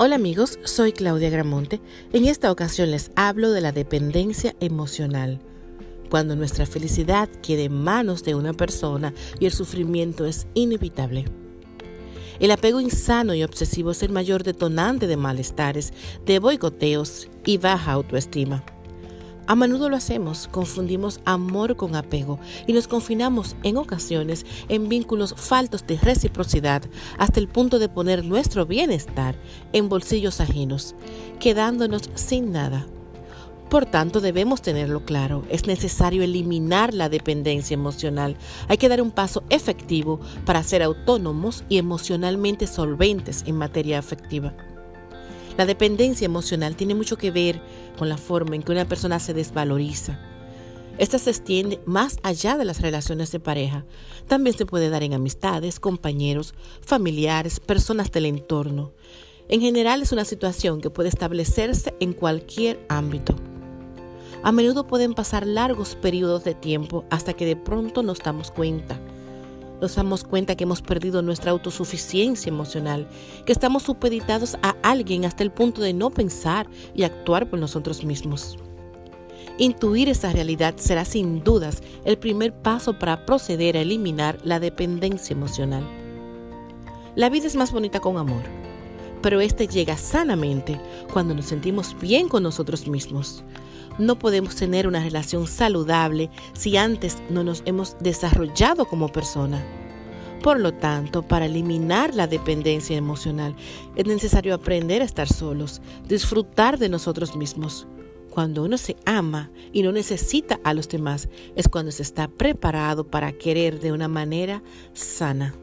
Hola amigos, soy Claudia Gramonte. En esta ocasión les hablo de la dependencia emocional. Cuando nuestra felicidad queda en manos de una persona y el sufrimiento es inevitable. El apego insano y obsesivo es el mayor detonante de malestares, de boicoteos y baja autoestima. A menudo lo hacemos, confundimos amor con apego y nos confinamos en ocasiones en vínculos faltos de reciprocidad hasta el punto de poner nuestro bienestar en bolsillos ajenos, quedándonos sin nada. Por tanto, debemos tenerlo claro, es necesario eliminar la dependencia emocional. Hay que dar un paso efectivo para ser autónomos y emocionalmente solventes en materia afectiva. La dependencia emocional tiene mucho que ver con la forma en que una persona se desvaloriza. Esta se extiende más allá de las relaciones de pareja. También se puede dar en amistades, compañeros, familiares, personas del entorno. En general es una situación que puede establecerse en cualquier ámbito. A menudo pueden pasar largos periodos de tiempo hasta que de pronto nos damos cuenta nos damos cuenta que hemos perdido nuestra autosuficiencia emocional, que estamos supeditados a alguien hasta el punto de no pensar y actuar por nosotros mismos. Intuir esa realidad será sin dudas el primer paso para proceder a eliminar la dependencia emocional. La vida es más bonita con amor, pero este llega sanamente cuando nos sentimos bien con nosotros mismos, no podemos tener una relación saludable si antes no nos hemos desarrollado como persona. Por lo tanto, para eliminar la dependencia emocional es necesario aprender a estar solos, disfrutar de nosotros mismos. Cuando uno se ama y no necesita a los demás, es cuando se está preparado para querer de una manera sana.